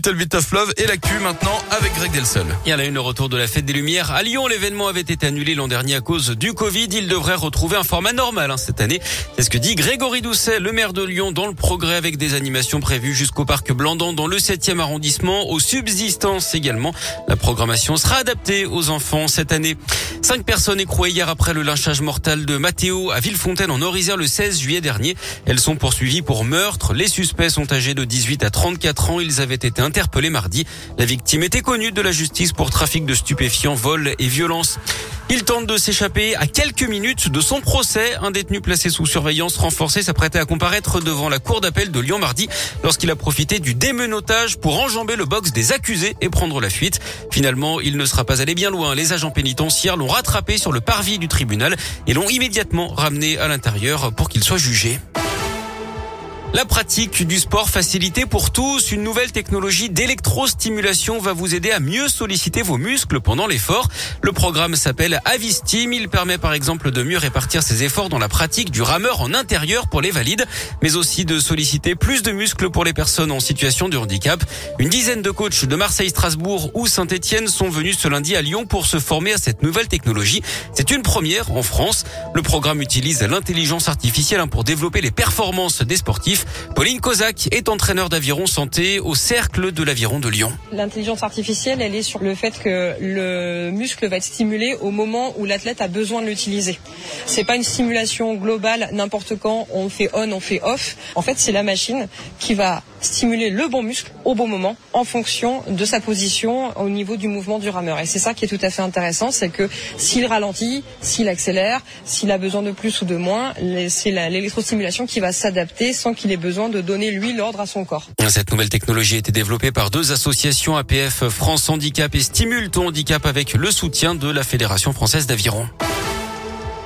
Little Bit of et l'actu maintenant avec Greg Delsol. Il y a la une retour de la fête des Lumières. À Lyon, l'événement avait été annulé l'an dernier à cause du Covid. Il devrait retrouver un format normal hein, cette année. C'est ce que dit Grégory Doucet, le maire de Lyon, dans le progrès avec des animations prévues jusqu'au parc Blandan dans le 7e arrondissement, aux subsistances également. La programmation sera adaptée aux enfants cette année. Cinq personnes écrouées hier après le lynchage mortel de Mathéo à Villefontaine en Orisère le 16 juillet dernier. Elles sont poursuivies pour meurtre. Les suspects sont âgés de 18 à 34 ans. Ils avaient été interpellés mardi. La victime était connue de la justice pour trafic de stupéfiants, vol et violence. Il tente de s'échapper à quelques minutes de son procès. Un détenu placé sous surveillance renforcée s'apprêtait à comparaître devant la cour d'appel de Lyon mardi lorsqu'il a profité du démenotage pour enjamber le box des accusés et prendre la fuite. Finalement, il ne sera pas allé bien loin. Les agents pénitentiaires l'ont rattrapé sur le parvis du tribunal et l'ont immédiatement ramené à l'intérieur pour qu'il soit jugé. La pratique du sport facilité pour tous, une nouvelle technologie d'électrostimulation va vous aider à mieux solliciter vos muscles pendant l'effort. Le programme s'appelle Avistim. Il permet par exemple de mieux répartir ses efforts dans la pratique du rameur en intérieur pour les valides, mais aussi de solliciter plus de muscles pour les personnes en situation de handicap. Une dizaine de coachs de Marseille, Strasbourg ou Saint-Etienne sont venus ce lundi à Lyon pour se former à cette nouvelle technologie. C'est une première en France. Le programme utilise l'intelligence artificielle pour développer les performances des sportifs. Pauline Kozak est entraîneur d'aviron santé au Cercle de l'aviron de Lyon. L'intelligence artificielle, elle est sur le fait que le muscle va être stimulé au moment où l'athlète a besoin de l'utiliser. C'est pas une stimulation globale n'importe quand, on fait on, on fait off. En fait, c'est la machine qui va stimuler le bon muscle au bon moment en fonction de sa position au niveau du mouvement du rameur. Et c'est ça qui est tout à fait intéressant, c'est que s'il ralentit, s'il accélère, s'il a besoin de plus ou de moins, c'est l'électrostimulation qui va s'adapter sans qu'il ait besoin de donner lui l'ordre à son corps. Cette nouvelle technologie a été développée par deux associations APF France Handicap et Stimule ton handicap avec le soutien de la Fédération française d'aviron.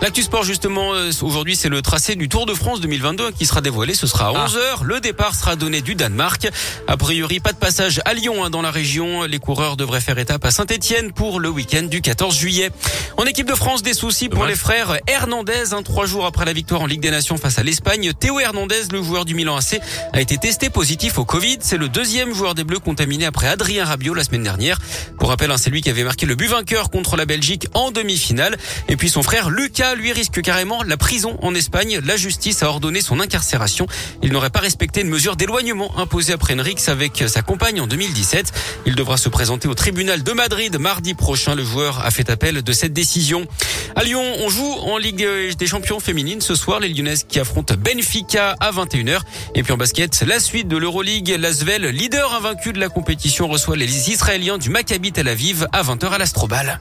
L'actu sport justement euh, aujourd'hui c'est le tracé du Tour de France 2022 qui sera dévoilé. Ce sera à 11h. Ah. Le départ sera donné du Danemark. A priori pas de passage à Lyon hein, dans la région. Les coureurs devraient faire étape à Saint-Etienne pour le week-end du 14 juillet. En équipe de France des soucis pour les frères Hernandez. Hein, trois jours après la victoire en Ligue des Nations face à l'Espagne, Théo Hernandez, le joueur du Milan AC, a été testé positif au Covid. C'est le deuxième joueur des Bleus contaminé après Adrien Rabiot la semaine dernière. Pour rappel, hein, c'est lui qui avait marqué le but vainqueur contre la Belgique en demi-finale. Et puis son frère Lucas lui risque carrément la prison en Espagne. La justice a ordonné son incarcération. Il n'aurait pas respecté une mesure d'éloignement imposée après Enrix avec sa compagne en 2017. Il devra se présenter au tribunal de Madrid mardi prochain. Le joueur a fait appel de cette décision. À Lyon, on joue en Ligue des champions féminines ce soir. Les Lyonnaises qui affrontent Benfica à 21h. Et puis en basket, la suite de l'Euroleague. L'Asvel, leader invaincu de la compétition, reçoit les Israéliens du Maccabi Tel Aviv à 20h à l'Astrobal.